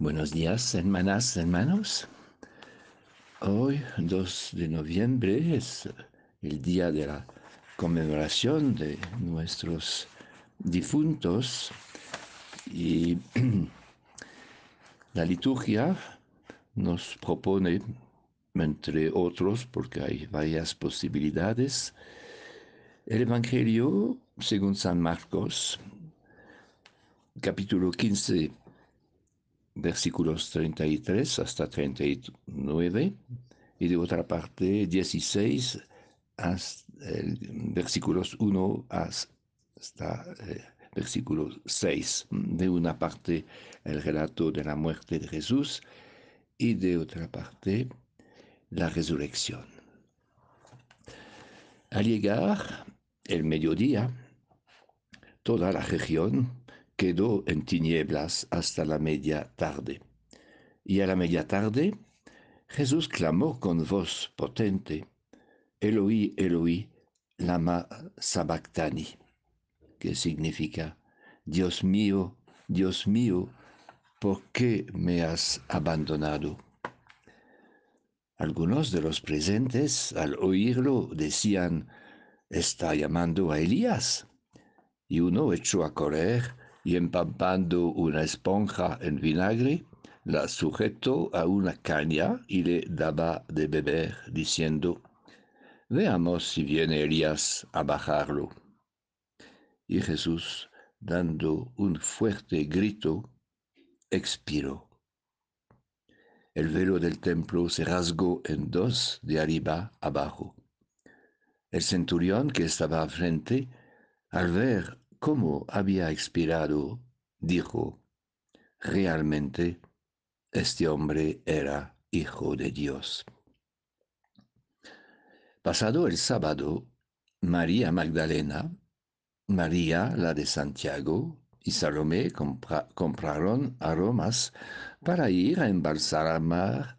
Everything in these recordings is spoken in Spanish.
Buenos días, hermanas, hermanos. Hoy, 2 de noviembre, es el día de la conmemoración de nuestros difuntos y la liturgia nos propone, entre otros, porque hay varias posibilidades, el Evangelio según San Marcos, capítulo 15, versículos 33 hasta 39, y de otra parte 16 hasta versículos 1 hasta eh, versículo 6. De una parte el relato de la muerte de Jesús y de otra parte la resurrección. Al llegar el mediodía, toda la región quedó en tinieblas hasta la media tarde. Y a la media tarde, Jesús clamó con voz potente, Eloí, Eloí, lama sabactani, que significa, Dios mío, Dios mío, ¿por qué me has abandonado? Algunos de los presentes, al oírlo, decían, está llamando a Elías. Y uno echó a correr y empapando una esponja en vinagre, la sujetó a una caña y le daba de beber, diciendo, Veamos si viene Elías a bajarlo. Y Jesús, dando un fuerte grito, expiró. El velo del templo se rasgó en dos de arriba abajo. El centurión que estaba frente, al ver cómo había expirado, dijo, realmente este hombre era hijo de Dios. Pasado el sábado, María Magdalena, María la de Santiago y Salomé compraron aromas para ir a embalsamar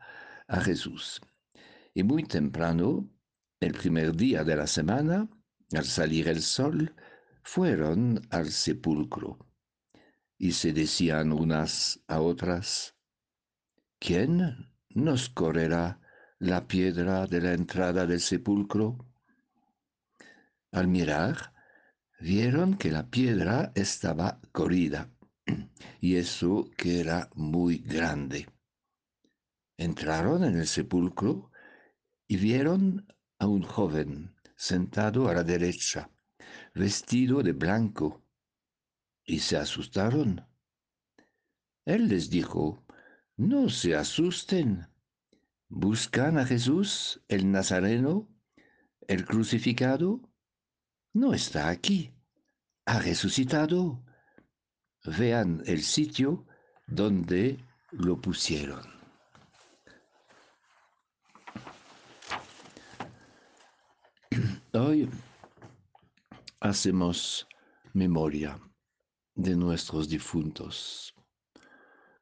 a Jesús. Y muy temprano, el primer día de la semana, al salir el sol, fueron al sepulcro y se decían unas a otras, ¿quién nos correrá la piedra de la entrada del sepulcro. Al mirar, vieron que la piedra estaba corrida, y eso que era muy grande. Entraron en el sepulcro y vieron a un joven sentado a la derecha, vestido de blanco, y se asustaron. Él les dijo, no se asusten ¿Buscan a Jesús, el Nazareno, el crucificado? No está aquí. Ha resucitado. Vean el sitio donde lo pusieron. Hoy hacemos memoria de nuestros difuntos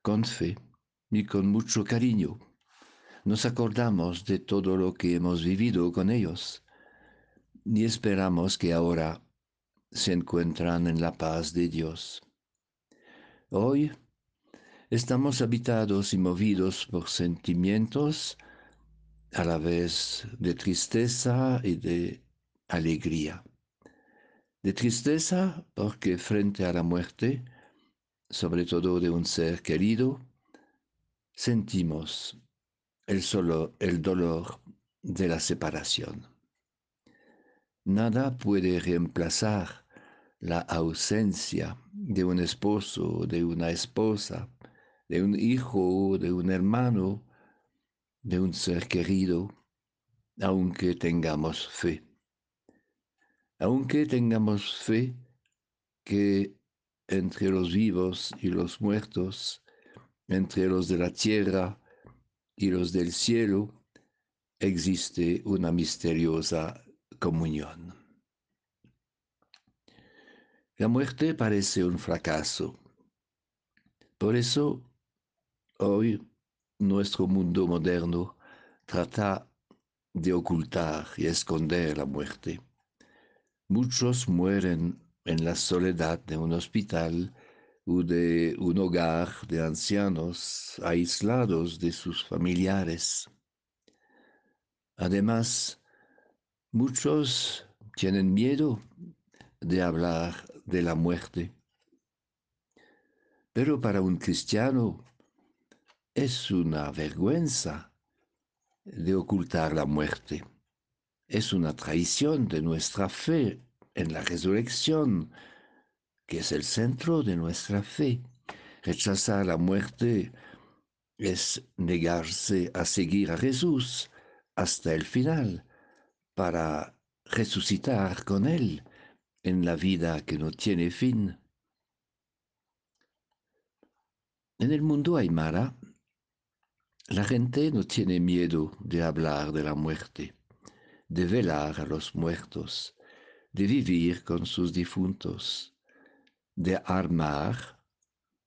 con fe y con mucho cariño nos acordamos de todo lo que hemos vivido con ellos y esperamos que ahora se encuentran en la paz de Dios. Hoy estamos habitados y movidos por sentimientos a la vez de tristeza y de alegría. De tristeza porque frente a la muerte, sobre todo de un ser querido, sentimos el, solo, el dolor de la separación. Nada puede reemplazar la ausencia de un esposo, de una esposa, de un hijo, de un hermano, de un ser querido, aunque tengamos fe. Aunque tengamos fe que entre los vivos y los muertos, entre los de la tierra y los del cielo, existe una misteriosa comunión. La muerte parece un fracaso. Por eso, hoy nuestro mundo moderno trata de ocultar y esconder la muerte. Muchos mueren en la soledad de un hospital o de un hogar de ancianos aislados de sus familiares. Además, muchos tienen miedo de hablar de la muerte. Pero para un cristiano es una vergüenza de ocultar la muerte. Es una traición de nuestra fe en la resurrección, que es el centro de nuestra fe. Rechazar la muerte es negarse a seguir a Jesús hasta el final para resucitar con Él en la vida que no tiene fin. En el mundo aymara, la gente no tiene miedo de hablar de la muerte, de velar a los muertos, de vivir con sus difuntos, de armar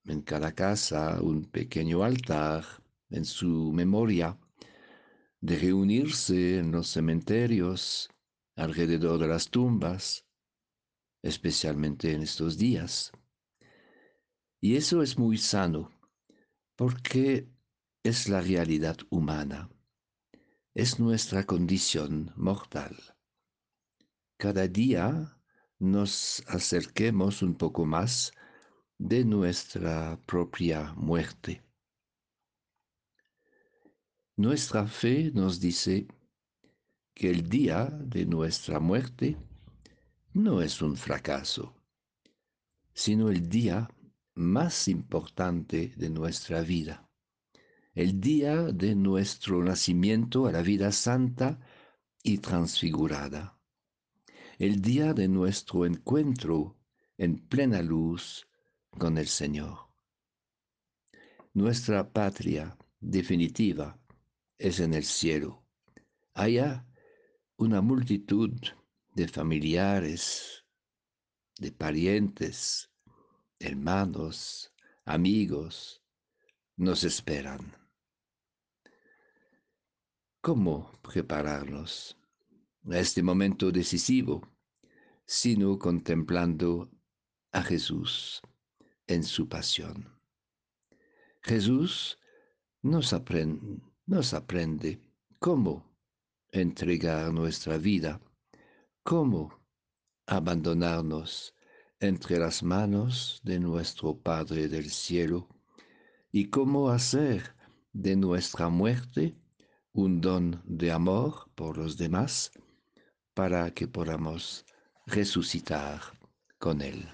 en cada casa un pequeño altar en su memoria, de reunirse en los cementerios alrededor de las tumbas, especialmente en estos días. Y eso es muy sano, porque es la realidad humana, es nuestra condición mortal. Cada día nos acerquemos un poco más de nuestra propia muerte. Nuestra fe nos dice que el día de nuestra muerte no es un fracaso, sino el día más importante de nuestra vida, el día de nuestro nacimiento a la vida santa y transfigurada, el día de nuestro encuentro en plena luz con el Señor. Nuestra patria definitiva es en el cielo. Allá una multitud de familiares, de parientes, hermanos, amigos, nos esperan. ¿Cómo prepararnos a este momento decisivo, sino contemplando a Jesús en su pasión? Jesús nos aprende, nos aprende cómo entregar nuestra vida, cómo abandonarnos entre las manos de nuestro Padre del cielo y cómo hacer de nuestra muerte un don de amor por los demás para que podamos resucitar con Él.